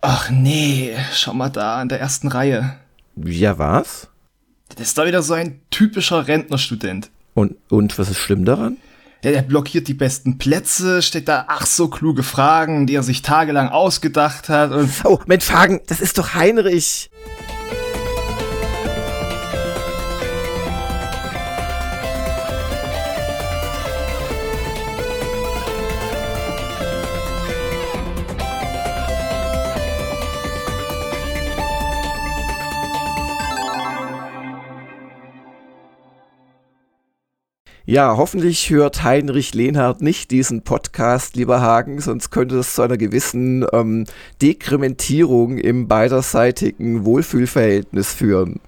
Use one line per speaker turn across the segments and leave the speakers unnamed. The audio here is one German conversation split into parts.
Ach nee, schau mal da in der ersten Reihe.
Ja, was?
Das ist da wieder so ein typischer Rentnerstudent.
Und, und was ist schlimm daran?
Ja, der blockiert die besten Plätze, stellt da ach so kluge Fragen, die er sich tagelang ausgedacht hat. Und
oh, Mensch, Hagen, das ist doch Heinrich. Ja, hoffentlich hört Heinrich Lehnhardt nicht diesen Podcast, lieber Hagen, sonst könnte es zu einer gewissen ähm, Dekrementierung im beiderseitigen Wohlfühlverhältnis führen.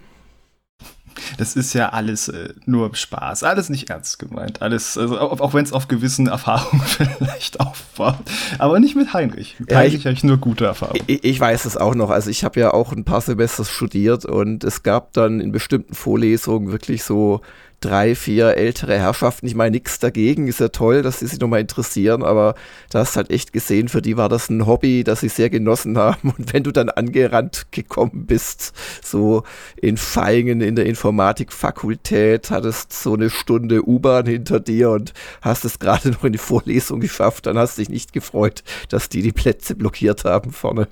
Das ist ja alles äh, nur Spaß, alles nicht ernst gemeint, alles, also auch, auch wenn es auf gewissen Erfahrungen vielleicht aufbaut, aber nicht mit Heinrich. Mit ja, Heinrich habe ich nur gute Erfahrungen.
Ich, ich, weiß es auch noch, also ich habe ja auch ein paar Semester studiert und es gab dann in bestimmten Vorlesungen wirklich so drei, vier ältere Herrschaften. Ich meine, nichts dagegen, ist ja toll, dass sie sich nochmal interessieren, aber da hast halt echt gesehen, für die war das ein Hobby, das sie sehr genossen haben. Und wenn du dann angerannt gekommen bist, so in Feingen in der Informatikfakultät, hattest so eine Stunde U-Bahn hinter dir und hast es gerade noch in die Vorlesung geschafft, dann hast dich nicht gefreut, dass die die Plätze blockiert haben vorne.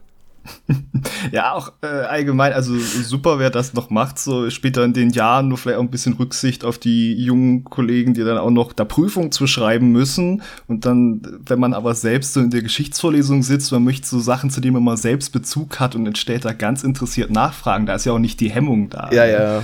ja, auch äh, allgemein, also super, wer das noch macht, so später in den Jahren, nur vielleicht auch ein bisschen Rücksicht auf die jungen Kollegen, die dann auch noch da Prüfung zu schreiben müssen. Und dann, wenn man aber selbst so in der Geschichtsvorlesung sitzt, man möchte so Sachen, zu denen man mal selbst Bezug hat und dann stellt da ganz interessiert nachfragen, da ist ja auch nicht die Hemmung da.
Ja, ja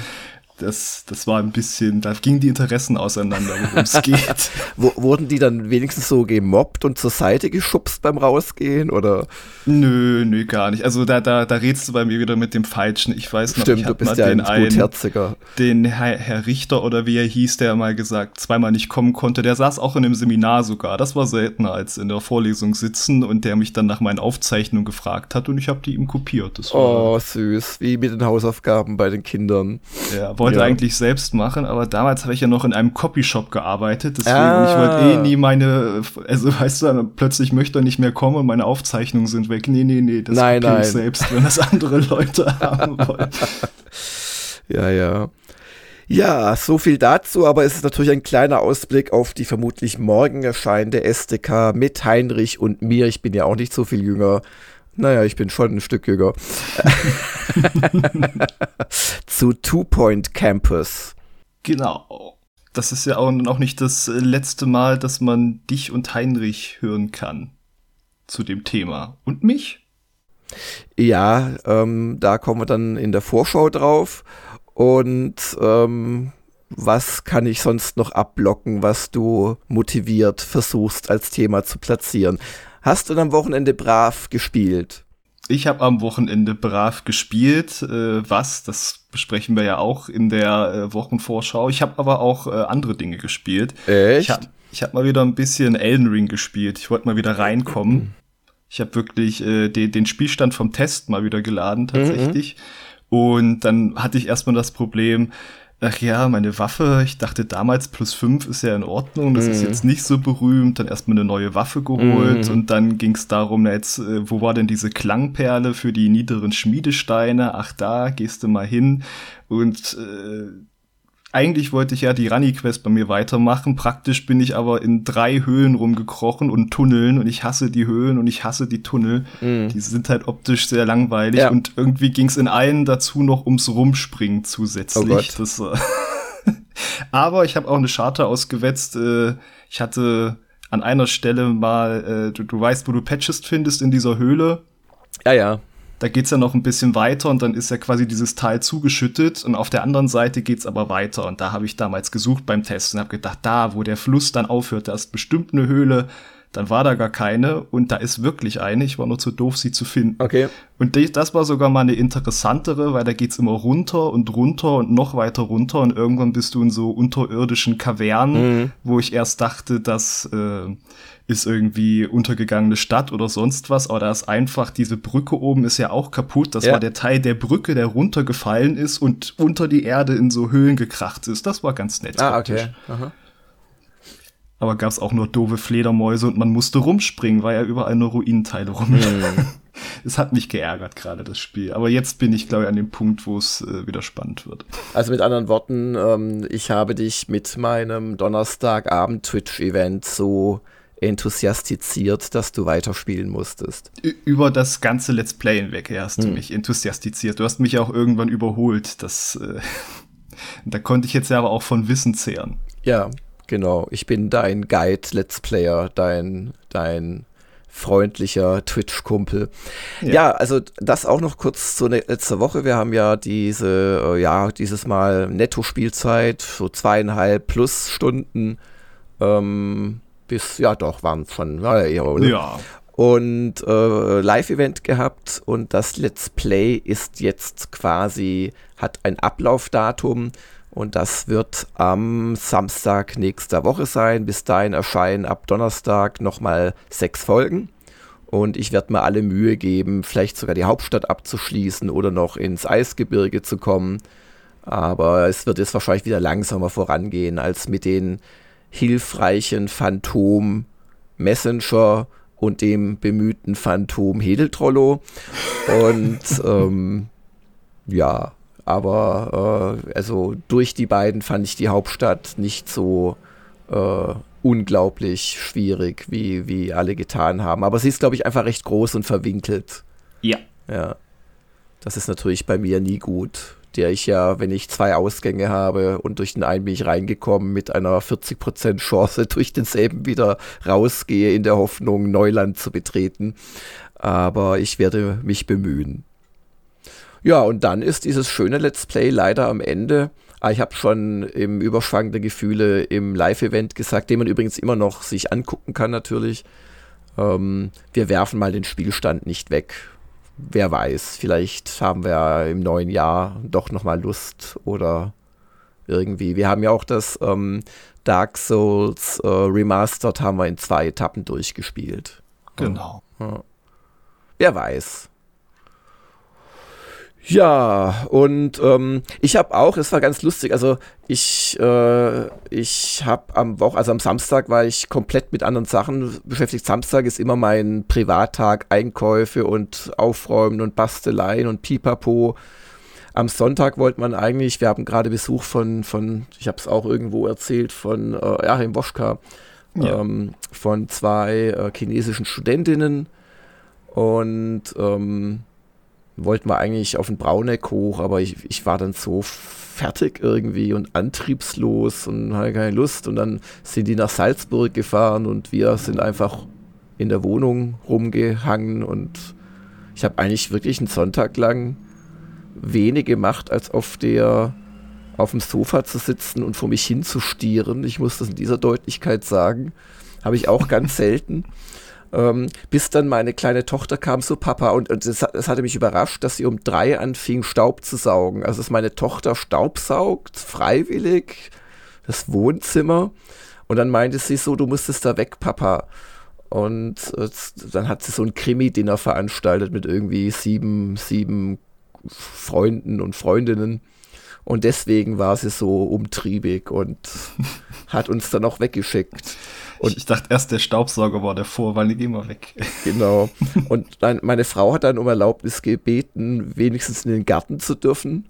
das, das war ein bisschen, da gingen die Interessen auseinander, worum es geht.
Wurden die dann wenigstens so gemobbt und zur Seite geschubst beim Rausgehen oder?
Nö, nö, gar nicht. Also da, da, da redst du bei mir wieder mit dem Falschen. Ich weiß noch,
Stimmt,
ich
du bist ja
den
ein Gutherziger.
Den Herr, Herr Richter oder wie er hieß, der mal gesagt, zweimal nicht kommen konnte, der saß auch in einem Seminar sogar. Das war seltener als in der Vorlesung sitzen und der mich dann nach meinen Aufzeichnungen gefragt hat und ich habe die ihm kopiert.
oh, süß. Wie mit den Hausaufgaben bei den Kindern.
Ja, wollte ja. eigentlich selbst machen, aber damals habe ich ja noch in einem Copyshop gearbeitet, deswegen ah. ich wollte eh nie meine, also weißt du, plötzlich möchte er nicht mehr kommen und meine Aufzeichnungen sind weg. Nee, nee, nee,
das nein, nein. ich
selbst, wenn das andere Leute haben wollen.
Ja, ja. Ja, so viel dazu, aber es ist natürlich ein kleiner Ausblick auf die vermutlich morgen erscheinende SDK mit Heinrich und mir. Ich bin ja auch nicht so viel jünger. Naja, ich bin schon ein Stück jünger. Zu Two Point Campus.
Genau. Das ist ja auch noch nicht das letzte Mal, dass man dich und Heinrich hören kann zu dem Thema. Und mich?
Ja, ähm, da kommen wir dann in der Vorschau drauf. Und ähm, was kann ich sonst noch abblocken, was du motiviert versuchst als Thema zu platzieren? Hast du am Wochenende brav gespielt?
Ich habe am Wochenende brav gespielt. Äh, was? Das besprechen wir ja auch in der äh, Wochenvorschau. Ich habe aber auch äh, andere Dinge gespielt.
Echt?
Ich habe hab mal wieder ein bisschen Elden Ring gespielt. Ich wollte mal wieder reinkommen. Ich habe wirklich äh, den, den Spielstand vom Test mal wieder geladen, tatsächlich. Mhm. Und dann hatte ich erstmal das Problem, ach ja, meine Waffe, ich dachte damals plus fünf ist ja in Ordnung, das mm. ist mhm. jetzt nicht so berühmt, dann erstmal eine neue Waffe geholt mm. und dann ging es darum, jetzt, äh, wo war denn diese Klangperle für die niederen Schmiedesteine? Ach da, gehst du mal hin und äh, eigentlich wollte ich ja die Runny-Quest bei mir weitermachen. Praktisch bin ich aber in drei Höhlen rumgekrochen und Tunneln und ich hasse die Höhlen und ich hasse die Tunnel. Mm. Die sind halt optisch sehr langweilig ja. und irgendwie ging es in allen dazu noch ums Rumspringen zusätzlich. Oh das, äh aber ich habe auch eine Charter ausgewetzt. Äh, ich hatte an einer Stelle mal, äh, du, du weißt, wo du Patches findest in dieser Höhle.
Ja, ja
da geht's ja noch ein bisschen weiter und dann ist ja quasi dieses Teil zugeschüttet und auf der anderen Seite geht's aber weiter. Und da habe ich damals gesucht beim Test und habe gedacht, da, wo der Fluss dann aufhört, da ist bestimmt eine Höhle, dann war da gar keine und da ist wirklich eine, ich war nur zu doof, sie zu finden.
Okay.
Und das war sogar mal eine interessantere, weil da geht's immer runter und runter und noch weiter runter und irgendwann bist du in so unterirdischen Kavernen, mhm. wo ich erst dachte, dass äh, ist irgendwie untergegangene Stadt oder sonst was, aber da ist einfach, diese Brücke oben ist ja auch kaputt. Das ja. war der Teil der Brücke, der runtergefallen ist und unter die Erde in so Höhlen gekracht ist. Das war ganz nett.
Ah, okay. Aha.
Aber gab's auch nur doofe Fledermäuse und man musste rumspringen, weil ja überall nur Ruinenteile rumliegen.
Hm.
es hat mich geärgert gerade das Spiel. Aber jetzt bin ich, glaube ich, an dem Punkt, wo es äh, wieder spannend wird.
Also mit anderen Worten, ähm, ich habe dich mit meinem Donnerstagabend Twitch-Event so enthusiastiziert, dass du weiterspielen musstest.
Über das ganze Let's Play hinweg hast hm. du mich enthusiastiziert. Du hast mich auch irgendwann überholt. Das, äh, da konnte ich jetzt ja aber auch von Wissen zehren.
Ja, genau. Ich bin dein Guide, Let's Player, dein, dein freundlicher Twitch-Kumpel. Ja. ja. also das auch noch kurz zur ne-, letzter Woche. Wir haben ja diese, äh, ja, dieses Mal Netto-Spielzeit, so zweieinhalb plus Stunden. Ähm, bis, ja doch, waren von, ja, oder? Ja. Und äh, Live-Event gehabt und das Let's Play ist jetzt quasi, hat ein Ablaufdatum und das wird am Samstag nächster Woche sein. Bis dahin erscheinen ab Donnerstag nochmal sechs Folgen. Und ich werde mir alle Mühe geben, vielleicht sogar die Hauptstadt abzuschließen oder noch ins Eisgebirge zu kommen. Aber es wird jetzt wahrscheinlich wieder langsamer vorangehen als mit den hilfreichen Phantom Messenger und dem bemühten Phantom Hedeltrollo. Und ähm, ja, aber äh, also durch die beiden fand ich die Hauptstadt nicht so äh, unglaublich schwierig, wie, wie alle getan haben. Aber sie ist, glaube ich, einfach recht groß und verwinkelt.
Ja.
Ja. Das ist natürlich bei mir nie gut. Der ich ja, wenn ich zwei Ausgänge habe und durch den einen bin ich reingekommen, mit einer 40% Chance durch denselben wieder rausgehe, in der Hoffnung, Neuland zu betreten. Aber ich werde mich bemühen. Ja, und dann ist dieses schöne Let's Play leider am Ende. Ah, ich habe schon im Überschwang der Gefühle im Live-Event gesagt, den man übrigens immer noch sich angucken kann natürlich. Ähm, wir werfen mal den Spielstand nicht weg. Wer weiß, vielleicht haben wir im neuen Jahr doch nochmal Lust oder irgendwie. Wir haben ja auch das ähm, Dark Souls äh, Remastered haben wir in zwei Etappen durchgespielt.
Genau.
Ja. Wer weiß. Ja, und ähm, ich habe auch, es war ganz lustig, also ich, äh, ich habe am Woche, also am Samstag war ich komplett mit anderen Sachen beschäftigt. Samstag ist immer mein Privattag, Einkäufe und Aufräumen und Basteleien und Pipapo. Am Sonntag wollte man eigentlich, wir haben gerade Besuch von, von ich habe es auch irgendwo erzählt, von äh, Achim Woschka, ja. ähm, von zwei äh, chinesischen Studentinnen und ähm, wollten wir eigentlich auf den Brauneck hoch, aber ich, ich war dann so fertig irgendwie und antriebslos und hatte keine Lust. Und dann sind die nach Salzburg gefahren und wir sind einfach in der Wohnung rumgehangen und ich habe eigentlich wirklich einen Sonntag lang wenig gemacht, als auf der auf dem Sofa zu sitzen und vor mich hinzustieren. Ich muss das in dieser Deutlichkeit sagen. Habe ich auch ganz selten. Ähm, bis dann meine kleine Tochter kam, so Papa, und, das, hatte mich überrascht, dass sie um drei anfing, Staub zu saugen. Also dass meine Tochter Staub saugt, freiwillig, das Wohnzimmer. Und dann meinte sie so, du musstest da weg, Papa. Und äh, dann hat sie so ein Krimi-Dinner veranstaltet mit irgendwie sieben, sieben Freunden und Freundinnen. Und deswegen war sie so umtriebig und hat uns dann auch weggeschickt.
Und ich dachte erst, der Staubsauger war der Vorwahl, geh mal weg.
Genau. Und meine Frau hat dann um Erlaubnis gebeten, wenigstens in den Garten zu dürfen.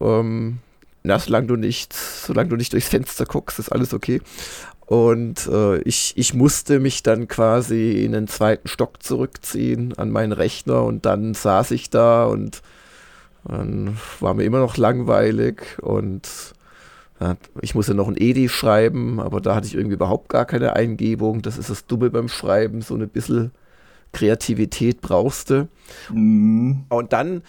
Ähm, na, solange du nicht, solange du nicht durchs Fenster guckst, ist alles okay. Und äh, ich, ich musste mich dann quasi in den zweiten Stock zurückziehen an meinen Rechner und dann saß ich da und dann war mir immer noch langweilig und ich muss ja noch ein Edi schreiben, aber da hatte ich irgendwie überhaupt gar keine Eingebung. Das ist das Dumme beim Schreiben, so ein bisschen Kreativität brauchst du. Mm. Und dann,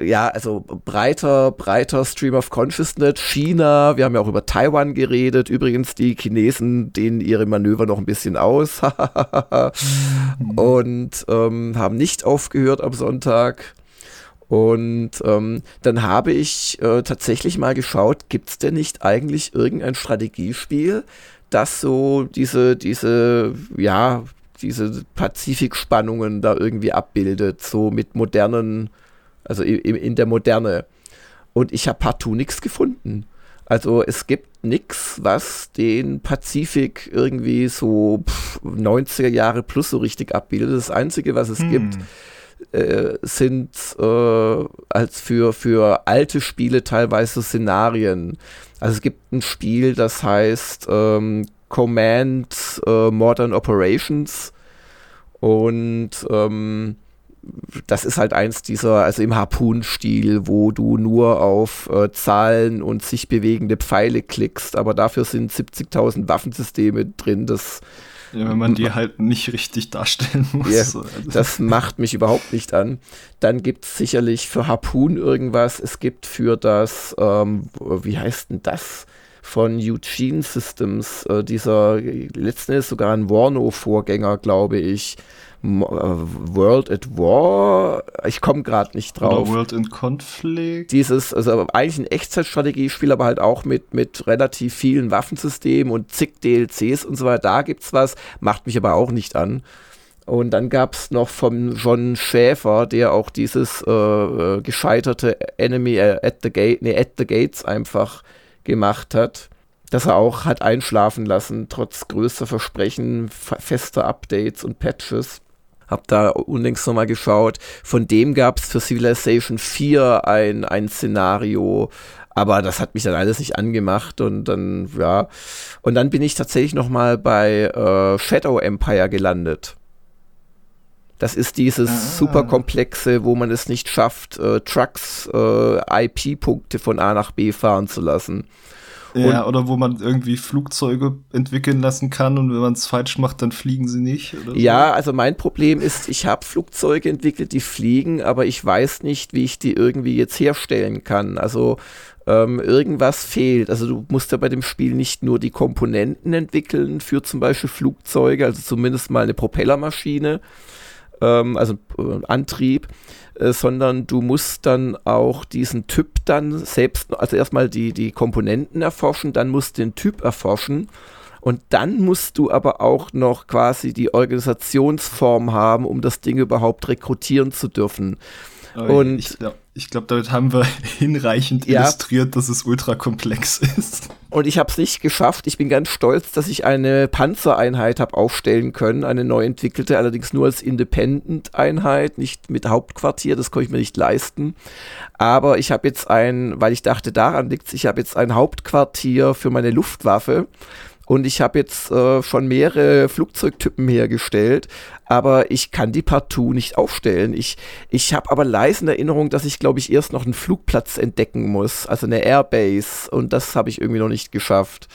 ja, also breiter, breiter Stream of Consciousness, China, wir haben ja auch über Taiwan geredet. Übrigens, die Chinesen dehnen ihre Manöver noch ein bisschen aus. mm. Und ähm, haben nicht aufgehört am Sonntag. Und ähm, dann habe ich äh, tatsächlich mal geschaut, gibt es denn nicht eigentlich irgendein Strategiespiel, das so diese, diese, ja, diese Pazifikspannungen da irgendwie abbildet, so mit modernen, also in, in der Moderne. Und ich habe partout nichts gefunden. Also es gibt nichts, was den Pazifik irgendwie so pff, 90er Jahre plus so richtig abbildet. Das Einzige, was es hm. gibt, äh, sind äh, als für, für alte Spiele teilweise Szenarien. Also es gibt ein Spiel, das heißt ähm, Command äh, Modern Operations und ähm, das ist halt eins dieser, also im Harpoon-Stil, wo du nur auf äh, Zahlen und sich bewegende Pfeile klickst, aber dafür sind 70.000 Waffensysteme drin, das
ja, wenn man die halt nicht richtig darstellen muss.
Ja, also. Das macht mich überhaupt nicht an. Dann gibt es sicherlich für Harpoon irgendwas. Es gibt für das, ähm, wie heißt denn das? Von Eugene Systems, äh, dieser letzten ist sogar ein Warno-Vorgänger, glaube ich. Äh, World at War, ich komme gerade nicht drauf.
Oder World in Conflict.
Dieses, also eigentlich ein Echtzeitstrategiespiel, aber halt auch mit, mit relativ vielen Waffensystemen und zig DLCs und so weiter. Da gibt's was, macht mich aber auch nicht an. Und dann gab es noch vom John Schäfer, der auch dieses äh, äh gescheiterte Enemy at the Gate, nee, at the Gates einfach gemacht hat, dass er auch hat einschlafen lassen, trotz größter Versprechen, fester Updates und Patches. Hab da unlängst nochmal geschaut. Von dem gab es für Civilization 4 ein, ein Szenario, aber das hat mich dann alles nicht angemacht und dann, ja. Und dann bin ich tatsächlich nochmal bei äh, Shadow Empire gelandet. Das ist dieses ah. super komplexe, wo man es nicht schafft, äh, Trucks, äh, IP-Punkte von A nach B fahren zu lassen.
Ja, und, oder wo man irgendwie Flugzeuge entwickeln lassen kann und wenn man es falsch macht, dann fliegen sie nicht.
ja, so. also mein Problem ist, ich habe Flugzeuge entwickelt, die fliegen, aber ich weiß nicht, wie ich die irgendwie jetzt herstellen kann. Also ähm, irgendwas fehlt. Also du musst ja bei dem Spiel nicht nur die Komponenten entwickeln für zum Beispiel Flugzeuge, also zumindest mal eine Propellermaschine, ähm, also äh, Antrieb, äh, sondern du musst dann auch diesen Typ dann selbst, also erstmal die, die Komponenten erforschen, dann musst du den Typ erforschen und dann musst du aber auch noch quasi die Organisationsform haben, um das Ding überhaupt rekrutieren zu dürfen.
und ich glaube, ich glaube, damit haben wir hinreichend ja. illustriert, dass es ultra komplex ist.
Und ich habe es nicht geschafft. Ich bin ganz stolz, dass ich eine Panzereinheit habe aufstellen können, eine neu entwickelte, allerdings nur als Independent-Einheit, nicht mit Hauptquartier, das konnte ich mir nicht leisten. Aber ich habe jetzt ein, weil ich dachte, daran liegt es, ich habe jetzt ein Hauptquartier für meine Luftwaffe und ich habe jetzt äh, schon mehrere Flugzeugtypen hergestellt, aber ich kann die partout nicht aufstellen. Ich, ich habe aber leisen Erinnerung, dass ich, glaube ich, erst noch einen Flugplatz entdecken muss, also eine Airbase. Und das habe ich irgendwie noch nicht geschafft.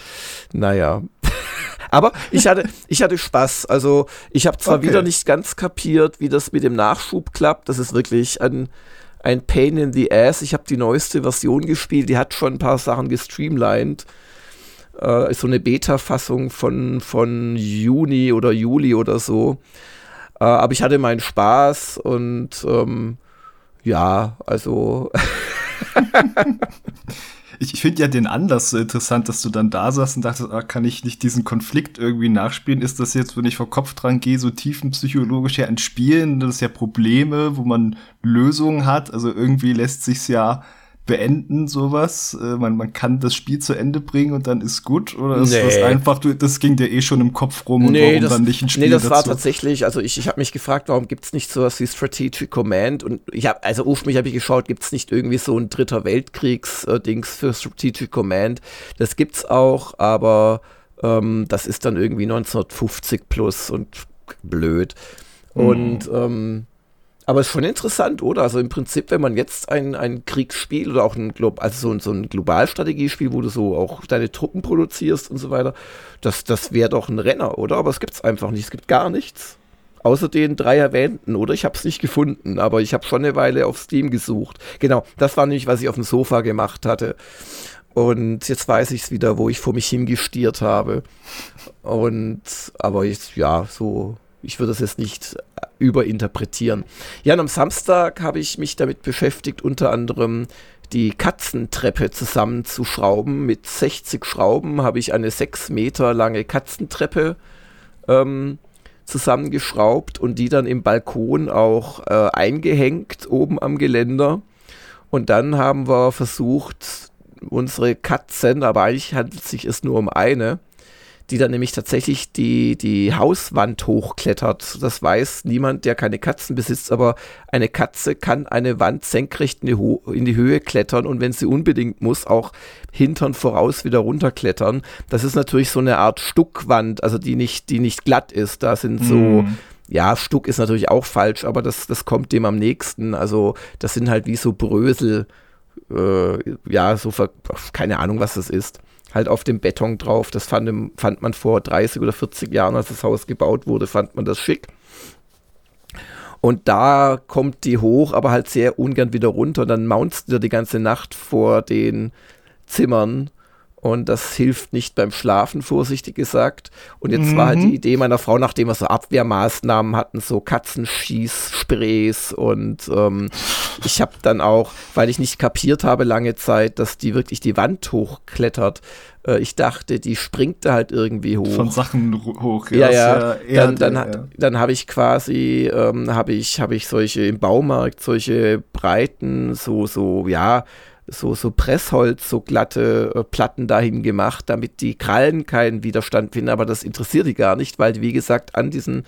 Naja. aber ich hatte, ich hatte Spaß. Also ich habe zwar okay. wieder nicht ganz kapiert, wie das mit dem Nachschub klappt. Das ist wirklich ein ein Pain in the Ass. Ich habe die neueste Version gespielt, die hat schon ein paar Sachen gestreamlined äh, ist so eine Beta-Fassung von, von Juni oder Juli oder so. Äh, aber ich hatte meinen Spaß und ähm, ja, also.
ich, ich finde ja den Anlass so interessant, dass du dann da saßt und dachtest, ah, kann ich nicht diesen Konflikt irgendwie nachspielen? Ist das jetzt, wenn ich vor Kopf dran gehe, so tiefenpsychologisch ja ein Spielen? Das ist ja Probleme, wo man Lösungen hat. Also irgendwie lässt sich's ja beenden, sowas? Äh, man, man kann das Spiel zu Ende bringen und dann ist gut? Oder ist nee. das einfach, du, das ging dir eh schon im Kopf rum und
nee,
warum
das,
dann nicht ein Spiel
Nee, das dazu? war tatsächlich, also ich, ich habe mich gefragt, warum gibt es nicht sowas wie Strategic Command? Und ich habe, also ursprünglich habe ich geschaut, gibt es nicht irgendwie so ein dritter Weltkriegs-Dings für Strategic Command? Das gibt's auch, aber ähm, das ist dann irgendwie 1950 plus und blöd. Mhm. Und ähm, aber es ist schon interessant, oder? Also im Prinzip, wenn man jetzt ein, ein Kriegsspiel oder auch ein, Glo also so, so ein Globalstrategiespiel, wo du so auch deine Truppen produzierst und so weiter, das, das wäre doch ein Renner, oder? Aber es gibt es einfach nicht. Es gibt gar nichts. Außer den drei erwähnten, oder? Ich habe es nicht gefunden, aber ich habe schon eine Weile auf Steam gesucht. Genau, das war nämlich, was ich auf dem Sofa gemacht hatte. Und jetzt weiß ich es wieder, wo ich vor mich hingestiert habe. Und, aber jetzt, ja, so ich würde das jetzt nicht äh, überinterpretieren. Ja, und am Samstag habe ich mich damit beschäftigt, unter anderem die Katzentreppe zusammenzuschrauben. Mit 60 Schrauben habe ich eine 6 Meter lange Katzentreppe ähm, zusammengeschraubt und die dann im Balkon auch äh, eingehängt oben am Geländer. Und dann haben wir versucht, unsere Katzen, aber eigentlich handelt es sich es nur um eine, die dann nämlich tatsächlich die, die Hauswand hochklettert. Das weiß niemand, der keine Katzen besitzt, aber eine Katze kann eine Wand senkrecht in die, Ho in die Höhe klettern und wenn sie unbedingt muss, auch Hintern voraus wieder runterklettern. Das ist natürlich so eine Art Stuckwand, also die nicht, die nicht glatt ist. Da sind so, mm. ja, Stuck ist natürlich auch falsch, aber das, das kommt dem am nächsten. Also das sind halt wie so Brösel, äh, ja, so, keine Ahnung, was das ist halt auf dem Beton drauf. Das fand, fand man vor 30 oder 40 Jahren, als das Haus gebaut wurde, fand man das schick. Und da kommt die hoch, aber halt sehr ungern wieder runter. Dann maunst du die ganze Nacht vor den Zimmern und das hilft nicht beim Schlafen, vorsichtig gesagt. Und jetzt mhm. war halt die mhm. Idee meiner Frau, nachdem wir so Abwehrmaßnahmen hatten, so Katzenschießsprays und ähm, ich habe dann auch, weil ich nicht kapiert habe lange Zeit, dass die wirklich die Wand hochklettert, äh, ich dachte, die springt da halt irgendwie hoch.
Von Sachen hoch,
ja. Ja, ja. Dann, dann, ja. dann habe ich quasi, ähm, habe ich, habe ich solche im Baumarkt, solche breiten, so, so, ja, so, so Pressholz, so glatte äh, Platten dahin gemacht, damit die Krallen keinen Widerstand finden, aber das interessiert die gar nicht, weil die, wie gesagt, an diesen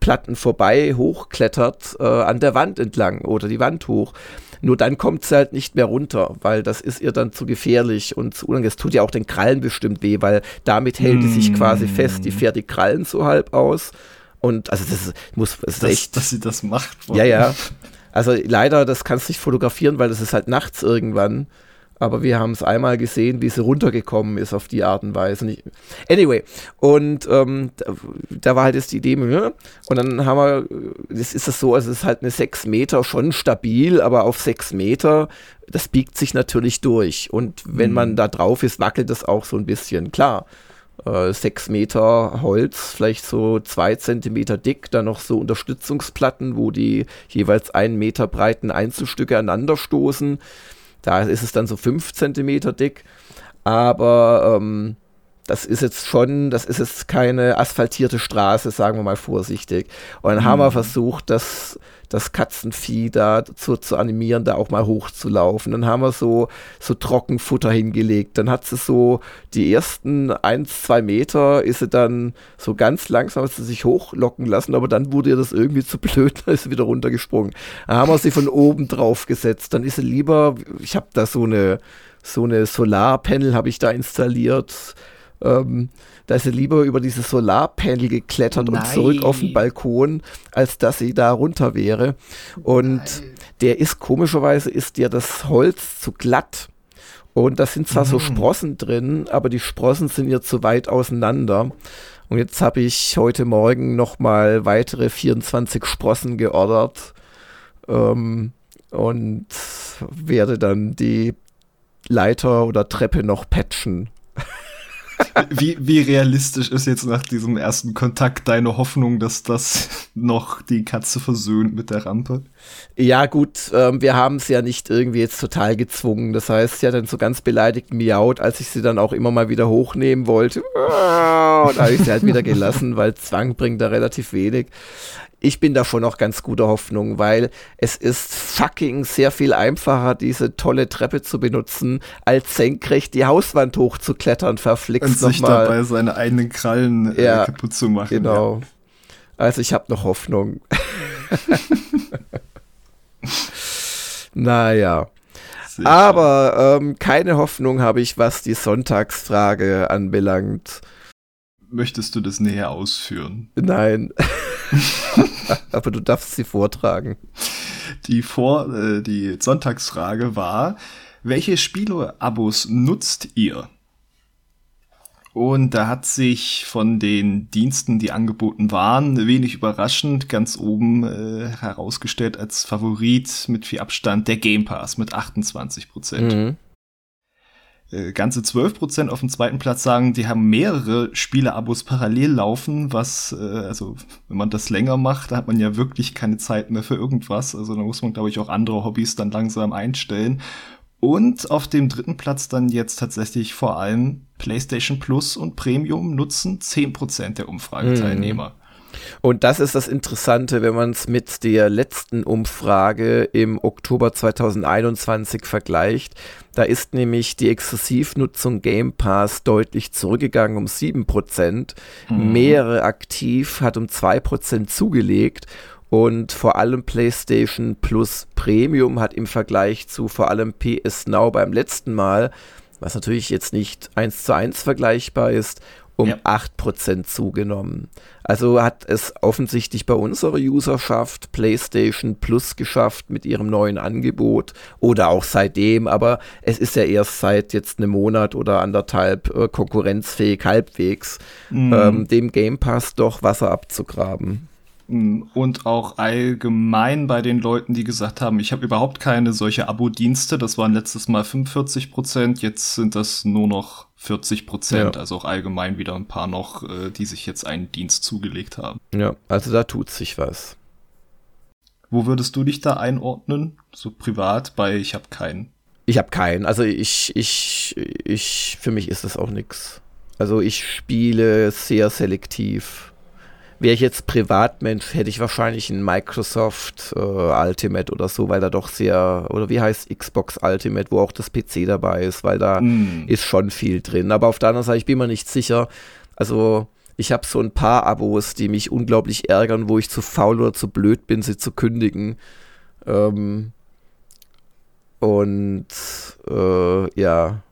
Platten vorbei hochklettert, äh, an der Wand entlang oder die Wand hoch. Nur dann kommt sie halt nicht mehr runter, weil das ist ihr dann zu gefährlich und zu unangenehm. Es tut ja auch den Krallen bestimmt weh, weil damit hält mm. die sich quasi fest. Die fährt die Krallen so halb aus. Und also das muss das
das,
echt.
Dass sie das macht.
Ja, ja. Also leider, das kannst du nicht fotografieren, weil das ist halt nachts irgendwann. Aber wir haben es einmal gesehen, wie sie runtergekommen ist auf die Art und Weise. Anyway, und ähm, da, da, war halt jetzt die Idee, und dann haben wir, das ist es so, also es ist halt eine 6 Meter schon stabil, aber auf 6 Meter, das biegt sich natürlich durch. Und wenn mhm. man da drauf ist, wackelt das auch so ein bisschen. Klar, äh, sechs Meter Holz, vielleicht so zwei Zentimeter dick, dann noch so Unterstützungsplatten, wo die jeweils einen Meter breiten Einzelstücke aneinander stoßen. Da ist es dann so fünf Zentimeter dick. Aber ähm, das ist jetzt schon, das ist jetzt keine asphaltierte Straße, sagen wir mal vorsichtig. Und dann mhm. haben wir mhm. versucht, das das Katzenvieh da zu, zu animieren, da auch mal hochzulaufen. Dann haben wir so, so Trockenfutter hingelegt. Dann hat sie so die ersten ein, zwei Meter ist sie dann so ganz langsam hat sie sich hochlocken lassen, aber dann wurde ihr das irgendwie zu blöd, da ist sie wieder runtergesprungen. Dann haben wir sie von oben drauf gesetzt. Dann ist sie lieber, ich habe da so eine, so eine Solarpanel habe ich da installiert. Ähm, da ist sie lieber über dieses Solarpanel geklettert Nein. und zurück auf den Balkon, als dass sie da runter wäre. Und Nein. der ist komischerweise ist dir das Holz zu glatt. Und da sind zwar mhm. so Sprossen drin, aber die Sprossen sind ihr zu weit auseinander. Und jetzt habe ich heute Morgen nochmal weitere 24 Sprossen geordert ähm, und werde dann die Leiter oder Treppe noch patchen
wie, wie realistisch ist jetzt nach diesem ersten Kontakt deine Hoffnung, dass das noch die Katze versöhnt mit der Rampe?
Ja, gut, ähm, wir haben es ja nicht irgendwie jetzt total gezwungen. Das heißt, sie hat dann so ganz beleidigt miaut, als ich sie dann auch immer mal wieder hochnehmen wollte. Und da habe ich sie halt wieder gelassen, weil Zwang bringt da relativ wenig ich bin da schon noch ganz guter Hoffnung, weil es ist fucking sehr viel einfacher, diese tolle Treppe zu benutzen, als senkrecht die Hauswand hochzuklettern, verflixt
Und sich mal. dabei seine eigenen Krallen
äh, ja,
kaputt zu machen.
Genau. Ja. Also ich habe noch Hoffnung. naja. Sehr Aber ähm, keine Hoffnung habe ich, was die Sonntagsfrage anbelangt.
Möchtest du das näher ausführen?
Nein. Aber du darfst sie vortragen.
Die, Vor äh, die Sonntagsfrage war, welche Spiele-Abos nutzt ihr? Und da hat sich von den Diensten, die angeboten waren, wenig überraschend ganz oben äh, herausgestellt als Favorit mit viel Abstand der Game Pass mit 28 Prozent. Mhm. Äh, ganze 12% auf dem zweiten Platz sagen, die haben mehrere Spiele-Abos parallel laufen, was, äh, also wenn man das länger macht, da hat man ja wirklich keine Zeit mehr für irgendwas. Also da muss man, glaube ich, auch andere Hobbys dann langsam einstellen. Und auf dem dritten Platz dann jetzt tatsächlich vor allem PlayStation Plus und Premium nutzen 10% der Umfrageteilnehmer.
Und das ist das Interessante, wenn man es mit der letzten Umfrage im Oktober 2021 vergleicht. Da ist nämlich die Exzessivnutzung Game Pass deutlich zurückgegangen um 7%. Mhm. Mehrere aktiv hat um 2% zugelegt. Und vor allem PlayStation Plus Premium hat im Vergleich zu vor allem PS Now beim letzten Mal, was natürlich jetzt nicht eins zu eins vergleichbar ist, um ja. 8% zugenommen. Also hat es offensichtlich bei unserer Userschaft PlayStation Plus geschafft mit ihrem neuen Angebot oder auch seitdem, aber es ist ja erst seit jetzt einem Monat oder anderthalb äh, konkurrenzfähig halbwegs, mhm. ähm, dem Game Pass doch Wasser abzugraben.
Und auch allgemein bei den Leuten, die gesagt haben, ich habe überhaupt keine solche Abo-Dienste. Das waren letztes Mal 45 Prozent, jetzt sind das nur noch 40 Prozent. Ja. Also auch allgemein wieder ein paar noch, äh, die sich jetzt einen Dienst zugelegt haben.
Ja, also da tut sich was.
Wo würdest du dich da einordnen? So privat bei ich habe keinen.
Ich habe keinen. Also ich, ich, ich, für mich ist das auch nichts. Also ich spiele sehr selektiv Wäre ich jetzt Privatmensch, hätte ich wahrscheinlich ein Microsoft äh, Ultimate oder so, weil da doch sehr, oder wie heißt Xbox Ultimate, wo auch das PC dabei ist, weil da mm. ist schon viel drin. Aber auf der anderen Seite, ich bin mir nicht sicher. Also ich habe so ein paar Abos, die mich unglaublich ärgern, wo ich zu faul oder zu blöd bin, sie zu kündigen. Ähm, und äh, ja,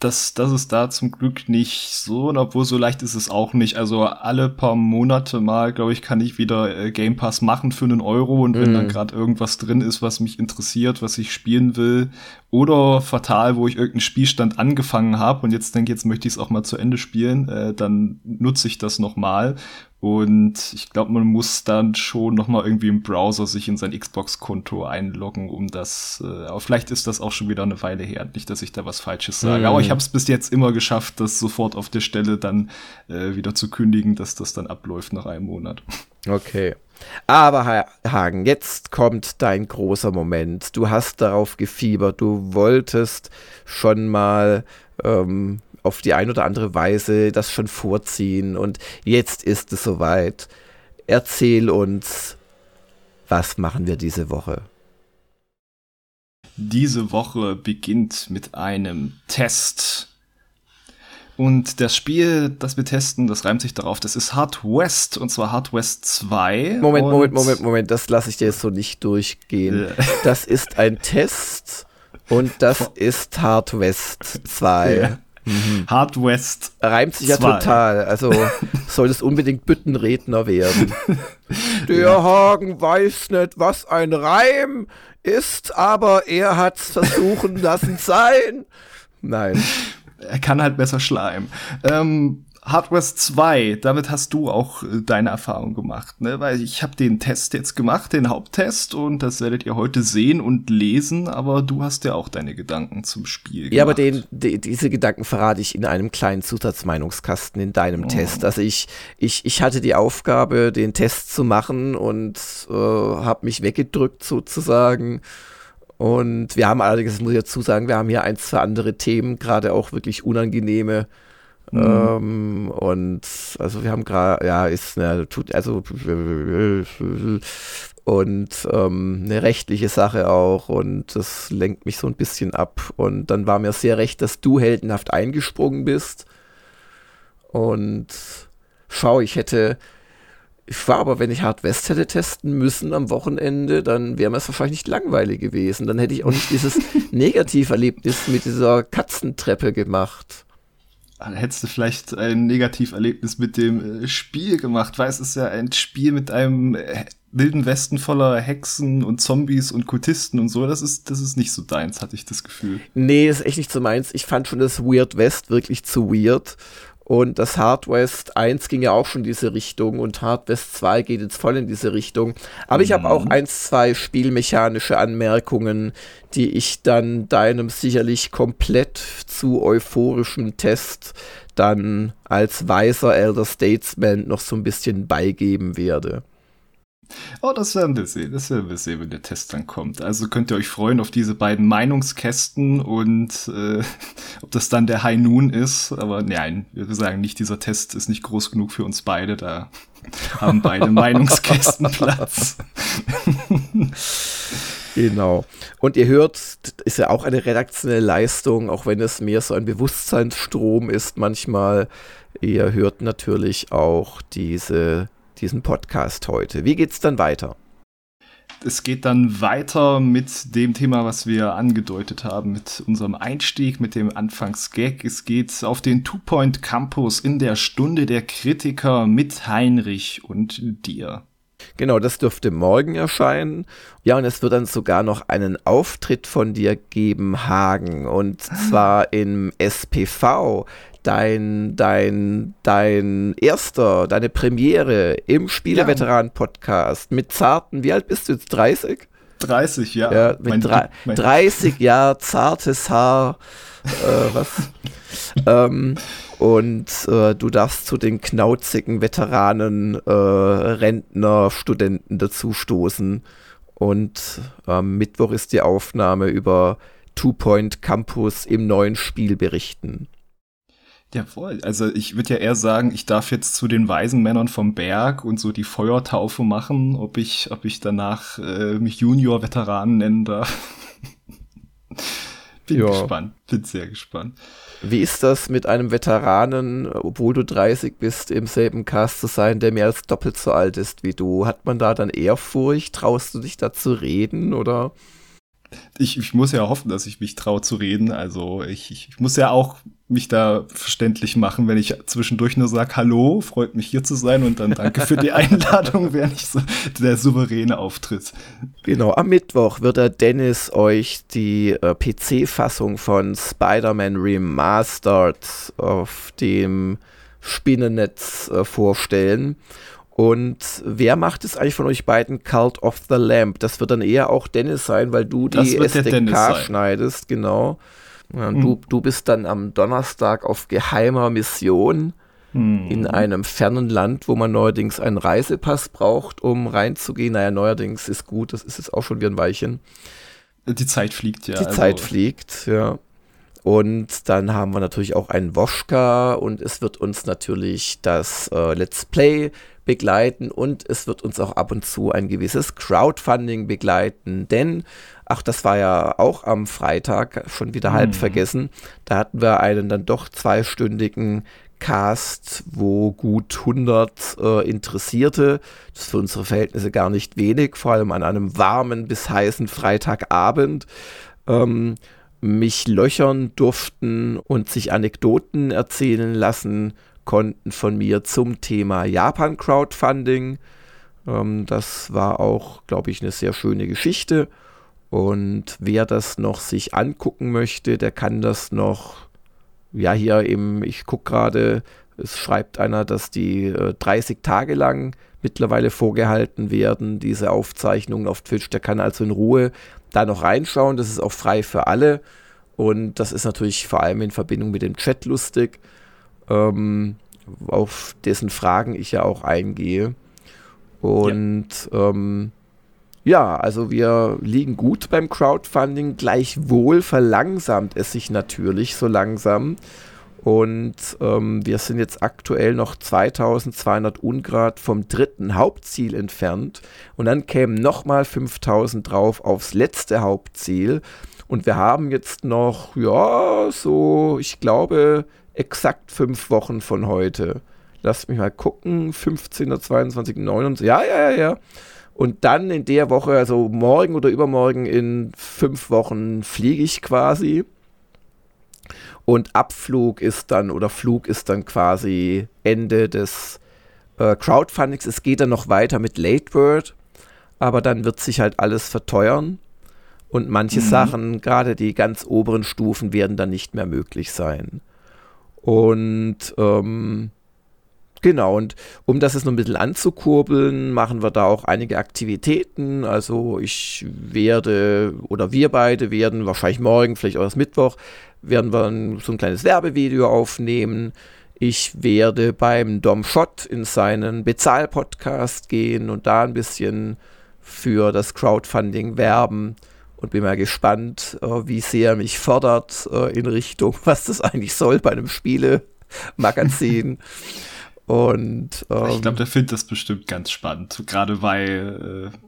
das, das ist da zum Glück nicht so, und obwohl so leicht ist es auch nicht. Also alle paar Monate mal, glaube ich, kann ich wieder äh, Game Pass machen für einen Euro und wenn dann mhm. gerade irgendwas drin ist, was mich interessiert, was ich spielen will, oder fatal, wo ich irgendeinen Spielstand angefangen habe und jetzt denke, jetzt möchte ich es auch mal zu Ende spielen, äh, dann nutze ich das noch mal und ich glaube, man muss dann schon noch mal irgendwie im Browser sich in sein Xbox-Konto einloggen, um das. Äh, aber vielleicht ist das auch schon wieder eine Weile her. Nicht, dass ich da was Falsches sage. Mhm. Aber ich habe es bis jetzt immer geschafft, das sofort auf der Stelle dann äh, wieder zu kündigen, dass das dann abläuft nach einem Monat.
Okay. Aber Hagen, jetzt kommt dein großer Moment. Du hast darauf gefiebert. Du wolltest schon mal ähm, auf die ein oder andere Weise das schon vorziehen und jetzt ist es soweit. Erzähl uns, was machen wir diese Woche?
Diese Woche beginnt mit einem Test. Und das Spiel, das wir testen, das reimt sich darauf, das ist Hard West und zwar Hard West 2.
Moment, Moment, Moment, Moment, das lasse ich dir jetzt so nicht durchgehen. das ist ein Test und das ist Hard West 2.
Mhm. Hard West.
Reimt sich ja total. Also solltest unbedingt Büttenredner werden. Der ja. Hagen weiß nicht, was ein Reim ist, aber er hat's versuchen lassen sein. Nein.
Er kann halt besser schleimen. Ähm, Hardware 2, damit hast du auch äh, deine Erfahrung gemacht, ne? Weil ich habe den Test jetzt gemacht, den Haupttest, und das werdet ihr heute sehen und lesen, aber du hast ja auch deine Gedanken zum Spiel gemacht.
Ja, aber den, die, diese Gedanken verrate ich in einem kleinen Zusatzmeinungskasten in deinem oh. Test. Also ich, ich, ich hatte die Aufgabe, den Test zu machen und äh, habe mich weggedrückt sozusagen. Und wir haben allerdings, das muss ich dazu sagen, wir haben hier ein, zwei andere Themen, gerade auch wirklich unangenehme Mhm. Ähm, und also wir haben gerade, ja, ist eine, tut, also und ähm, eine rechtliche Sache auch und das lenkt mich so ein bisschen ab. Und dann war mir sehr recht, dass du heldenhaft eingesprungen bist. Und schau, ich hätte, ich war aber, wenn ich Hard West hätte testen müssen am Wochenende, dann wäre mir es wahrscheinlich nicht langweilig gewesen. Dann hätte ich auch nicht dieses Negativerlebnis mit dieser Katzentreppe gemacht
hättest du vielleicht ein Negativerlebnis mit dem äh, Spiel gemacht, weil es ist ja ein Spiel mit einem äh, wilden Westen voller Hexen und Zombies und Kultisten und so. Das ist, das ist nicht so deins, hatte ich das Gefühl.
Nee, ist echt nicht so meins. Ich fand schon das Weird West wirklich zu weird. Und das Hard West 1 ging ja auch schon in diese Richtung und Hard West 2 geht jetzt voll in diese Richtung. Aber mhm. ich habe auch ein, zwei spielmechanische Anmerkungen, die ich dann deinem sicherlich komplett zu euphorischen Test dann als weiser Elder Statesman noch so ein bisschen beigeben werde.
Oh, das werden wir sehen. Das werden wir sehen, wenn der Test dann kommt. Also könnt ihr euch freuen auf diese beiden Meinungskästen und äh, ob das dann der High Noon ist. Aber nein, wir sagen nicht, dieser Test ist nicht groß genug für uns beide. Da haben beide Meinungskästen Platz.
Genau. Und ihr hört, ist ja auch eine redaktionelle Leistung, auch wenn es mehr so ein Bewusstseinsstrom ist manchmal. Ihr hört natürlich auch diese diesen Podcast heute. Wie geht's dann weiter?
Es geht dann weiter mit dem Thema, was wir angedeutet haben, mit unserem Einstieg, mit dem Anfangsgag. Es geht auf den Two-Point Campus in der Stunde der Kritiker mit Heinrich und dir.
Genau, das dürfte morgen erscheinen. Ja, und es wird dann sogar noch einen Auftritt von dir geben, Hagen. Und zwar im SPV dein, dein, dein erster, deine Premiere im Spieleveteran-Podcast mit zarten, wie alt bist du jetzt? 30?
30, ja.
ja mit mein, drei, mein 30 Jahre zartes Haar. äh, was? ähm, und äh, du darfst zu den knauzigen Veteranen, äh, Rentner, Studenten dazustoßen. Und am Mittwoch ist die Aufnahme über Two Point Campus im neuen Spiel berichten.
Jawohl, also ich würde ja eher sagen, ich darf jetzt zu den weisen Männern vom Berg und so die Feuertaufe machen, ob ich, ob ich danach äh, mich Junior-Veteranen nennen darf. Bin ja. gespannt, bin sehr gespannt.
Wie ist das mit einem Veteranen, obwohl du 30 bist, im selben Cast zu sein, der mehr als doppelt so alt ist wie du? Hat man da dann Ehrfurcht? Traust du dich da zu reden oder?
ich, ich muss ja hoffen, dass ich mich traue zu reden. Also ich, ich muss ja auch mich da verständlich machen, wenn ich zwischendurch nur sage, hallo, freut mich hier zu sein und dann danke für die Einladung, wäre nicht so der souveräne Auftritt.
Genau, am Mittwoch wird der Dennis euch die äh, PC-Fassung von Spider-Man Remastered auf dem Spinnennetz äh, vorstellen. Und wer macht es eigentlich von euch beiden Cult of the Lamp? Das wird dann eher auch Dennis sein, weil du die SDK schneidest, genau. Ja, hm. du, du bist dann am Donnerstag auf geheimer Mission hm. in einem fernen Land, wo man neuerdings einen Reisepass braucht, um reinzugehen. Naja, neuerdings ist gut, das ist jetzt auch schon wie ein Weilchen.
Die Zeit fliegt, ja.
Die also. Zeit fliegt, ja. Und dann haben wir natürlich auch einen Woschka und es wird uns natürlich das äh, Let's Play begleiten und es wird uns auch ab und zu ein gewisses Crowdfunding begleiten, denn, ach, das war ja auch am Freitag schon wieder halb mhm. vergessen, da hatten wir einen dann doch zweistündigen Cast, wo gut 100 äh, Interessierte, das ist für unsere Verhältnisse gar nicht wenig, vor allem an einem warmen bis heißen Freitagabend, ähm, mich löchern durften und sich Anekdoten erzählen lassen konnten von mir zum Thema Japan Crowdfunding. Ähm, das war auch, glaube ich, eine sehr schöne Geschichte. Und wer das noch sich angucken möchte, der kann das noch, ja, hier eben, ich gucke gerade, es schreibt einer, dass die äh, 30 Tage lang mittlerweile vorgehalten werden, diese Aufzeichnungen auf Twitch. Der kann also in Ruhe da noch reinschauen. Das ist auch frei für alle. Und das ist natürlich vor allem in Verbindung mit dem Chat lustig ähm, auf dessen Fragen ich ja auch eingehe. Und ja. Ähm, ja, also wir liegen gut beim Crowdfunding. Gleichwohl verlangsamt es sich natürlich so langsam. Und ähm, wir sind jetzt aktuell noch 2200 Ungrad vom dritten Hauptziel entfernt. Und dann kämen nochmal 5000 drauf aufs letzte Hauptziel. Und wir haben jetzt noch, ja, so, ich glaube, exakt fünf Wochen von heute. Lasst mich mal gucken, 15. 22. 29. Ja, ja, ja, ja. Und dann in der Woche, also morgen oder übermorgen in fünf Wochen fliege ich quasi. Und Abflug ist dann, oder Flug ist dann quasi Ende des äh, Crowdfundings. Es geht dann noch weiter mit Late Word, aber dann wird sich halt alles verteuern. Und manche mhm. Sachen, gerade die ganz oberen Stufen, werden dann nicht mehr möglich sein. Und ähm, genau, und um das jetzt noch ein bisschen anzukurbeln, machen wir da auch einige Aktivitäten. Also ich werde, oder wir beide werden wahrscheinlich morgen, vielleicht auch erst Mittwoch, werden wir ein, so ein kleines Werbevideo aufnehmen, Ich werde beim Dom Schott in seinen Bezahl-Podcast gehen und da ein bisschen für das Crowdfunding werben und bin mal gespannt, äh, wie sehr mich fördert äh, in Richtung, was das eigentlich soll bei einem Spielemagazin. und
ähm, ich glaube, der findet das bestimmt ganz spannend, gerade weil, äh,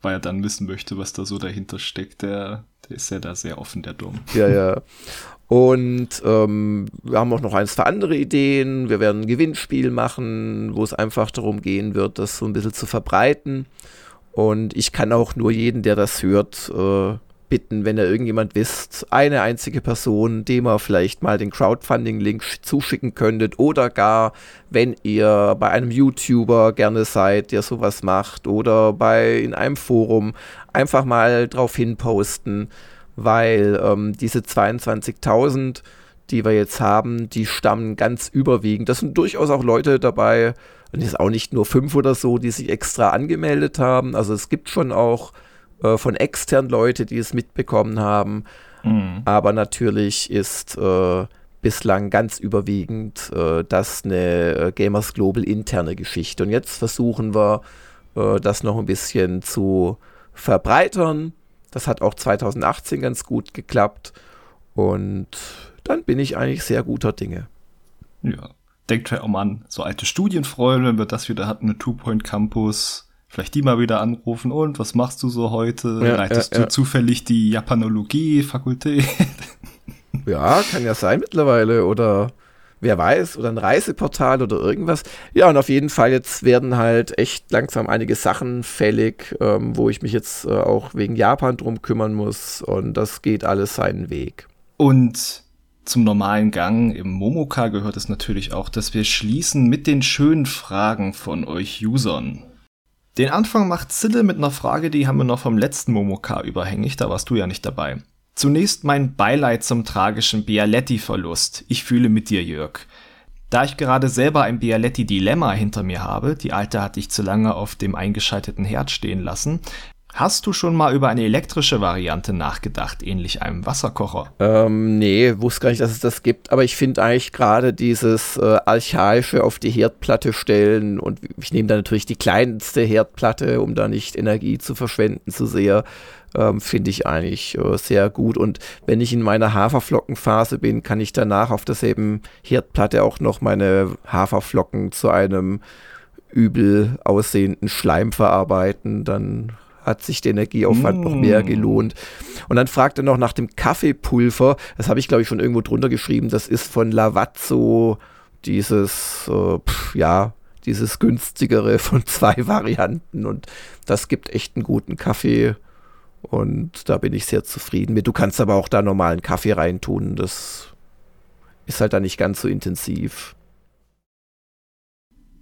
weil er dann wissen möchte, was da so dahinter steckt. Der, der ist ja da sehr offen, der Dom.
Ja, ja. Und ähm, wir haben auch noch ein, zwei andere Ideen. Wir werden ein Gewinnspiel machen, wo es einfach darum gehen wird, das so ein bisschen zu verbreiten. Und ich kann auch nur jeden, der das hört, äh, bitten, wenn ihr irgendjemand wisst, eine einzige Person, dem ihr vielleicht mal den Crowdfunding-Link zuschicken könntet oder gar, wenn ihr bei einem YouTuber gerne seid, der sowas macht oder bei in einem Forum, einfach mal drauf hinposten, weil ähm, diese 22.000, die wir jetzt haben, die stammen ganz überwiegend. Das sind durchaus auch Leute dabei, und es ist auch nicht nur fünf oder so, die sich extra angemeldet haben. Also es gibt schon auch äh, von extern Leute, die es mitbekommen haben. Mhm. Aber natürlich ist äh, bislang ganz überwiegend äh, das eine äh, Gamers Global interne Geschichte. Und jetzt versuchen wir, äh, das noch ein bisschen zu verbreitern. Das hat auch 2018 ganz gut geklappt. Und dann bin ich eigentlich sehr guter Dinge.
Ja denkt ja auch an so alte Studienfreunde, wenn wir das wieder hatten, eine Two-Point Campus, vielleicht die mal wieder anrufen und was machst du so heute? Ja, Leitest ja, du ja. zufällig die Japanologie-Fakultät?
Ja, kann ja sein mittlerweile oder wer weiß, oder ein Reiseportal oder irgendwas. Ja, und auf jeden Fall jetzt werden halt echt langsam einige Sachen fällig, ähm, wo ich mich jetzt äh, auch wegen Japan drum kümmern muss und das geht alles seinen Weg.
Und zum normalen Gang im Momoka gehört es natürlich auch, dass wir schließen mit den schönen Fragen von euch Usern. Den Anfang macht Zille mit einer Frage, die haben wir noch vom letzten Momoka überhängig, da warst du ja nicht dabei. Zunächst mein Beileid zum tragischen Bialetti-Verlust. Ich fühle mit dir, Jörg. Da ich gerade selber ein Bialetti-Dilemma hinter mir habe, die alte hatte ich zu lange auf dem eingeschalteten Herd stehen lassen, Hast du schon mal über eine elektrische Variante nachgedacht, ähnlich einem Wasserkocher?
Ähm, nee, wusste gar nicht, dass es das gibt, aber ich finde eigentlich gerade dieses äh, Archaische auf die Herdplatte stellen und ich nehme da natürlich die kleinste Herdplatte, um da nicht Energie zu verschwenden zu sehr, ähm, finde ich eigentlich äh, sehr gut. Und wenn ich in meiner Haferflockenphase bin, kann ich danach auf derselben Herdplatte auch noch meine Haferflocken zu einem übel aussehenden Schleim verarbeiten, dann hat sich der Energieaufwand mm. noch mehr mm. gelohnt. Und dann fragt er noch nach dem Kaffeepulver. Das habe ich, glaube ich, schon irgendwo drunter geschrieben. Das ist von Lavazzo dieses, äh, pff, ja, dieses günstigere von zwei Varianten. Und das gibt echt einen guten Kaffee. Und da bin ich sehr zufrieden mit. Du kannst aber auch da normalen Kaffee reintun. Das ist halt dann nicht ganz so intensiv.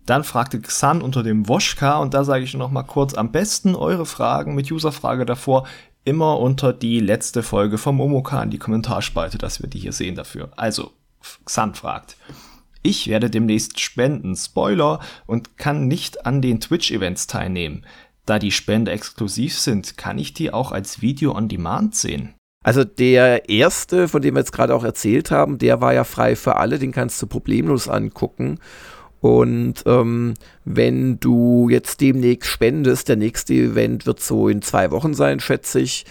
Dann fragte Xan unter dem Woschka und da sage ich noch mal kurz, am besten eure Fragen mit Userfrage davor immer unter die letzte Folge vom Momoka in die Kommentarspalte, dass wir die hier sehen dafür. Also, Xan fragt. Ich werde demnächst spenden, Spoiler, und kann nicht an den Twitch-Events teilnehmen. Da die Spende exklusiv sind, kann ich die auch als Video on Demand sehen.
Also der erste, von dem wir jetzt gerade auch erzählt haben, der war ja frei für alle, den kannst du problemlos angucken. Und ähm, wenn du jetzt demnächst spendest, der nächste Event wird so in zwei Wochen sein, schätze ich,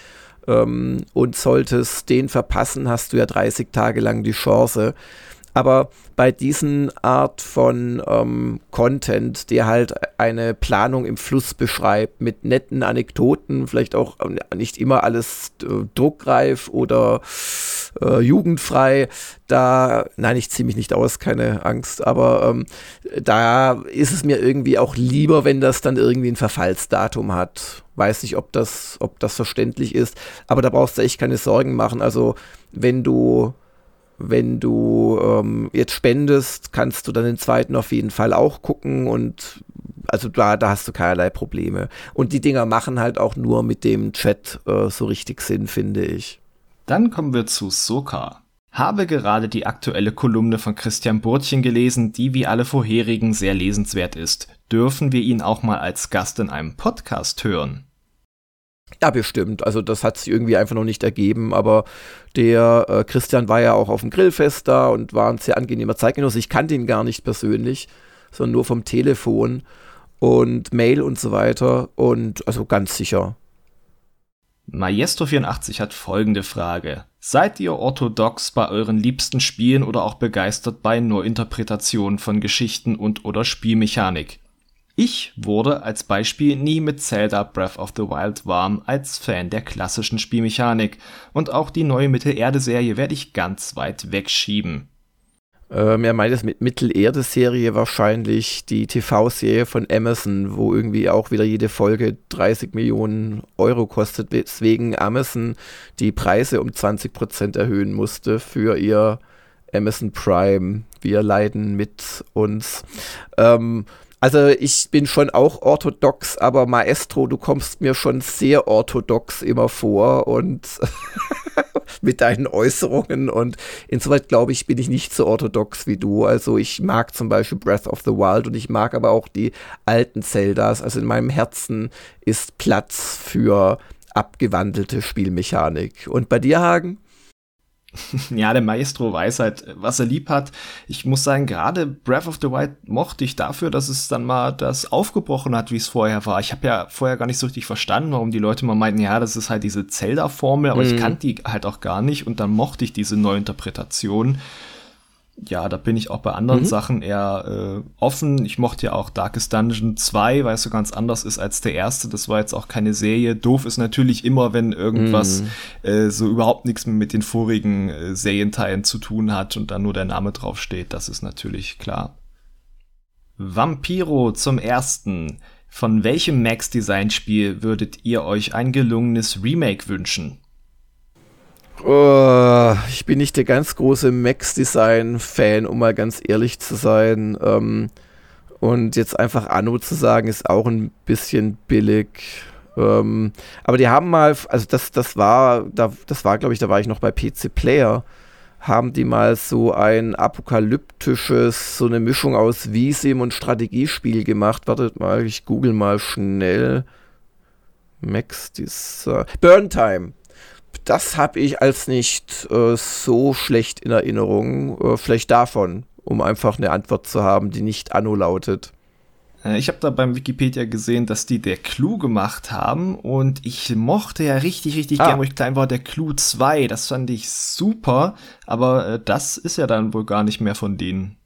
ähm, und solltest den verpassen, hast du ja 30 Tage lang die Chance, aber bei diesen Art von ähm, Content, der halt eine Planung im Fluss beschreibt, mit netten Anekdoten, vielleicht auch äh, nicht immer alles äh, druckreif oder äh, jugendfrei, da, nein, ich ziehe mich nicht aus, keine Angst, aber ähm, da ist es mir irgendwie auch lieber, wenn das dann irgendwie ein Verfallsdatum hat. Weiß nicht, ob das, ob das verständlich ist, aber da brauchst du echt keine Sorgen machen. Also, wenn du wenn du ähm, jetzt spendest, kannst du dann den zweiten auf jeden Fall auch gucken und also da, da hast du keinerlei Probleme. Und die Dinger machen halt auch nur mit dem Chat äh, so richtig Sinn, finde ich.
Dann kommen wir zu Soka. Habe gerade die aktuelle Kolumne von Christian Burtchen gelesen, die wie alle vorherigen sehr lesenswert ist. Dürfen wir ihn auch mal als Gast in einem Podcast hören?
Ja, bestimmt. Also das hat sich irgendwie einfach noch nicht ergeben, aber der äh, Christian war ja auch auf dem Grillfest da und war ein sehr angenehmer Zeitgenosse. Ich kannte ihn gar nicht persönlich, sondern nur vom Telefon und Mail und so weiter. Und also ganz sicher.
Maestro84 hat folgende Frage. Seid ihr orthodox bei euren liebsten Spielen oder auch begeistert bei Neuinterpretationen von Geschichten und oder Spielmechanik? Ich wurde als Beispiel nie mit Zelda Breath of the Wild warm als Fan der klassischen Spielmechanik und auch die neue Mittelerde-Serie werde ich ganz weit wegschieben.
Ähm, er meint es mit Mittelerde-Serie wahrscheinlich die TV-Serie von Amazon, wo irgendwie auch wieder jede Folge 30 Millionen Euro kostet, weswegen Amazon die Preise um 20% erhöhen musste für ihr Amazon Prime. Wir leiden mit uns. Ähm, also ich bin schon auch orthodox, aber Maestro, du kommst mir schon sehr orthodox immer vor und mit deinen Äußerungen und insoweit glaube ich, bin ich nicht so orthodox wie du. Also ich mag zum Beispiel Breath of the Wild und ich mag aber auch die alten Zeldas. Also in meinem Herzen ist Platz für abgewandelte Spielmechanik. Und bei dir, Hagen?
ja, der Maestro weiß halt, was er lieb hat. Ich muss sagen, gerade Breath of the Wild mochte ich dafür, dass es dann mal das aufgebrochen hat, wie es vorher war. Ich habe ja vorher gar nicht so richtig verstanden, warum die Leute mal meinten, ja, das ist halt diese Zelda-Formel, aber mhm. ich kannte die halt auch gar nicht und dann mochte ich diese Neuinterpretation ja, da bin ich auch bei anderen mhm. Sachen eher äh, offen. Ich mochte ja auch Darkest Dungeon 2, weil es so ganz anders ist als der erste. Das war jetzt auch keine Serie. Doof ist natürlich immer, wenn irgendwas mhm. äh, so überhaupt nichts mehr mit den vorigen äh, Serienteilen zu tun hat und dann nur der Name draufsteht. Das ist natürlich klar. Vampiro zum ersten. Von welchem Max-Design-Spiel würdet ihr euch ein gelungenes Remake wünschen?
Oh, ich bin nicht der ganz große Max-Design-Fan, um mal ganz ehrlich zu sein. Ähm, und jetzt einfach Anno zu sagen, ist auch ein bisschen billig. Ähm, aber die haben mal, also das, das war, da, das war, glaube ich, da war ich noch bei PC Player, haben die mal so ein apokalyptisches, so eine Mischung aus Visim und Strategiespiel gemacht. Wartet mal, ich google mal schnell. Max Design. Burn Time das habe ich als nicht äh, so schlecht in Erinnerung. Äh, vielleicht davon, um einfach eine Antwort zu haben, die nicht Anno lautet.
Äh, ich habe da beim Wikipedia gesehen, dass die der Clue gemacht haben und ich mochte ja richtig, richtig ah. gern, wo ich klein war, der Clue 2. Das fand ich super, aber äh, das ist ja dann wohl gar nicht mehr von denen.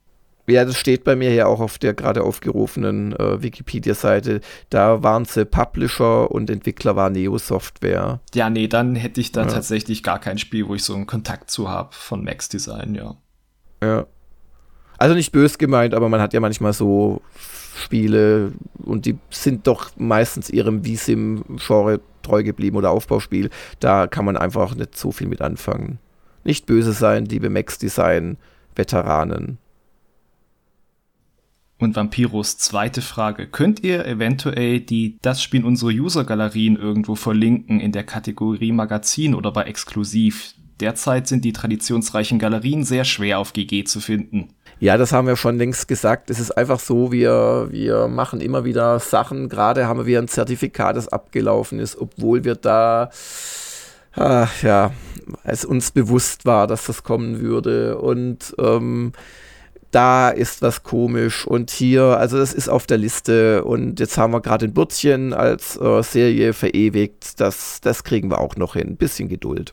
Ja, das steht bei mir ja auch auf der gerade aufgerufenen äh, Wikipedia-Seite. Da waren sie Publisher und Entwickler war Neo Software.
Ja, nee, dann hätte ich da ja. tatsächlich gar kein Spiel, wo ich so einen Kontakt zu habe von Max Design, ja.
Ja. Also nicht bös gemeint, aber man hat ja manchmal so Spiele und die sind doch meistens ihrem V-Sim-Genre treu geblieben oder Aufbauspiel. Da kann man einfach nicht so viel mit anfangen. Nicht böse sein, liebe Max Design-Veteranen.
Und Vampiros zweite Frage. Könnt ihr eventuell die Das Spiel unsere User-Galerien irgendwo verlinken in der Kategorie Magazin oder bei Exklusiv? Derzeit sind die traditionsreichen Galerien sehr schwer auf GG zu finden.
Ja, das haben wir schon längst gesagt. Es ist einfach so, wir, wir machen immer wieder Sachen. Gerade haben wir ein Zertifikat, das abgelaufen ist, obwohl wir da, ah, ja, es uns bewusst war, dass das kommen würde. Und ähm, da ist was komisch und hier, also das ist auf der Liste und jetzt haben wir gerade ein Bürzchen als äh, Serie verewigt, das, das kriegen wir auch noch hin. Bisschen Geduld.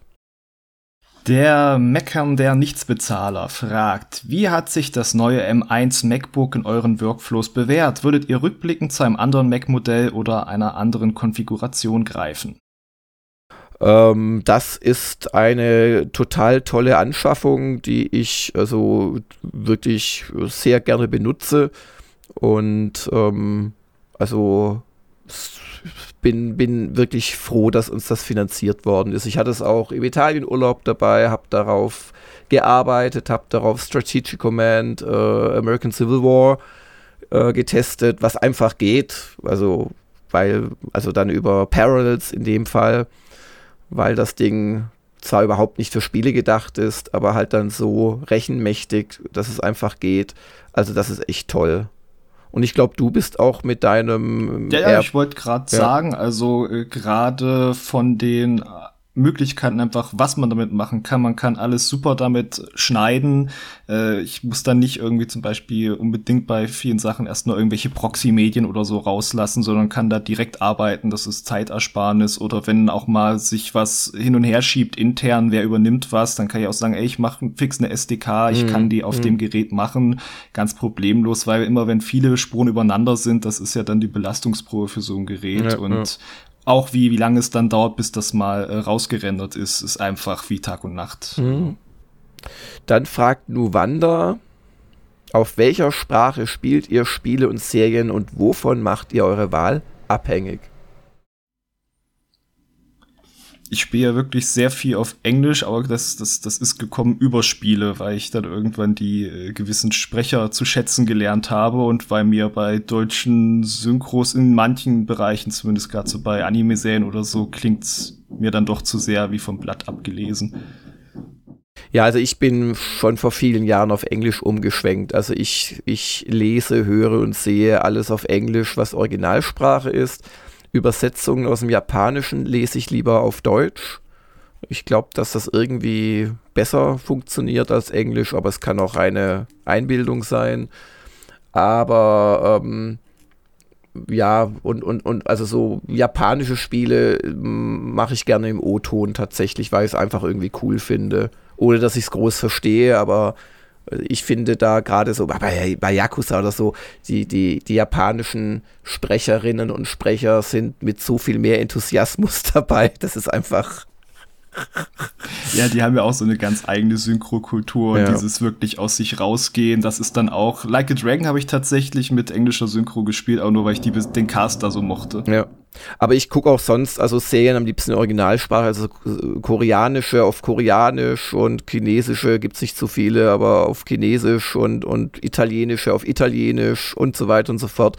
Der Meckern der Nichtsbezahler fragt, wie hat sich das neue M1 MacBook in euren Workflows bewährt? Würdet ihr rückblickend zu einem anderen Mac-Modell oder einer anderen Konfiguration greifen?
Ähm, das ist eine total tolle Anschaffung, die ich also wirklich sehr gerne benutze. Und ähm, also bin, bin wirklich froh, dass uns das finanziert worden ist. Ich hatte es auch im Italienurlaub dabei, habe darauf gearbeitet, habe darauf Strategic Command, äh, American Civil War äh, getestet, was einfach geht. Also, weil, also dann über Parallels in dem Fall weil das Ding zwar überhaupt nicht für Spiele gedacht ist, aber halt dann so rechenmächtig, dass es einfach geht. Also das ist echt toll. Und ich glaube, du bist auch mit deinem.
Ja, ja ich wollte gerade ja. sagen, also äh, gerade von den Möglichkeiten einfach, was man damit machen kann. Man kann alles super damit schneiden. Äh, ich muss dann nicht irgendwie zum Beispiel unbedingt bei vielen Sachen erst nur irgendwelche Proxy-Medien oder so rauslassen, sondern kann da direkt arbeiten. Das ist Zeitersparnis. Oder wenn auch mal sich was hin und her schiebt intern, wer übernimmt was, dann kann ich auch sagen, ey, ich mache fix eine SDK, ich mhm. kann die auf mhm. dem Gerät machen. Ganz problemlos, weil immer wenn viele Spuren übereinander sind, das ist ja dann die Belastungsprobe für so ein Gerät. Ja, und ja auch wie, wie lange es dann dauert, bis das mal äh, rausgerendert ist, ist einfach wie Tag und Nacht. Mhm.
Dann fragt Nuwanda, auf welcher Sprache spielt ihr Spiele und Serien und wovon macht ihr eure Wahl abhängig?
Ich spiele ja wirklich sehr viel auf Englisch, aber das, das, das ist gekommen über Spiele, weil ich dann irgendwann die äh, gewissen Sprecher zu schätzen gelernt habe und weil mir bei deutschen Synchros in manchen Bereichen, zumindest gerade so bei Anime-Serien oder so, klingt's mir dann doch zu sehr wie vom Blatt abgelesen.
Ja, also ich bin schon vor vielen Jahren auf Englisch umgeschwenkt. Also ich, ich lese, höre und sehe alles auf Englisch, was Originalsprache ist. Übersetzungen aus dem Japanischen lese ich lieber auf Deutsch. Ich glaube, dass das irgendwie besser funktioniert als Englisch, aber es kann auch eine Einbildung sein. Aber ähm, ja, und, und, und also so japanische Spiele mache ich gerne im O-Ton tatsächlich, weil ich es einfach irgendwie cool finde. Ohne dass ich es groß verstehe, aber ich finde da gerade so bei, bei Yakuza oder so, die, die, die japanischen Sprecherinnen und Sprecher sind mit so viel mehr Enthusiasmus dabei. Das ist einfach
ja, die haben ja auch so eine ganz eigene Synchrokultur ja. und dieses wirklich aus sich rausgehen, das ist dann auch, Like a Dragon habe ich tatsächlich mit englischer Synchro gespielt, auch nur weil ich die, den Cast da so mochte.
Ja. Aber ich gucke auch sonst, also Serien am liebsten in Originalsprache, also koreanische auf koreanisch und chinesische gibt es nicht zu viele, aber auf chinesisch und, und italienische auf italienisch und so weiter und so fort,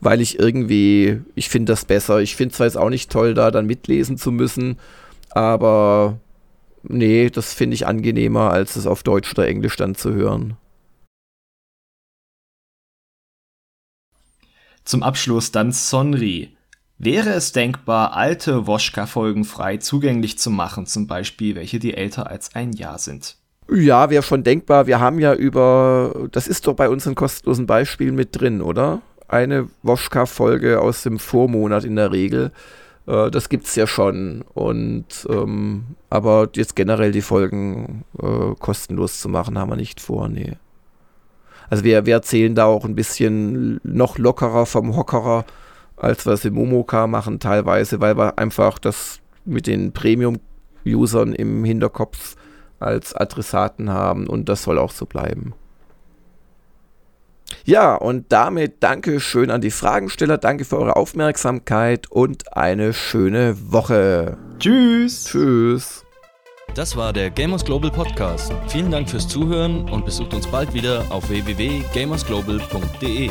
weil ich irgendwie, ich finde das besser. Ich finde zwar jetzt auch nicht toll, da dann mitlesen zu müssen, aber nee, das finde ich angenehmer, als es auf Deutsch oder Englisch dann zu hören.
Zum Abschluss dann Sonri. Wäre es denkbar, alte Woschka-Folgen frei zugänglich zu machen, zum Beispiel welche, die älter als ein Jahr sind?
Ja, wäre schon denkbar. Wir haben ja über, das ist doch bei unseren kostenlosen Beispielen mit drin, oder? Eine Woschka-Folge aus dem Vormonat in der Regel. Äh, das es ja schon. Und ähm, aber jetzt generell die Folgen äh, kostenlos zu machen, haben wir nicht vor, nee. Also wir, wir erzählen da auch ein bisschen noch lockerer vom Hockerer, als wir es im Momoka machen, teilweise, weil wir einfach das mit den Premium-Usern im Hinterkopf als Adressaten haben und das soll auch so bleiben. Ja, und damit danke schön an die Fragensteller, danke für eure Aufmerksamkeit und eine schöne Woche.
Tschüss.
Tschüss.
Das war der Gamers Global Podcast. Vielen Dank fürs Zuhören und besucht uns bald wieder auf www.gamersglobal.de.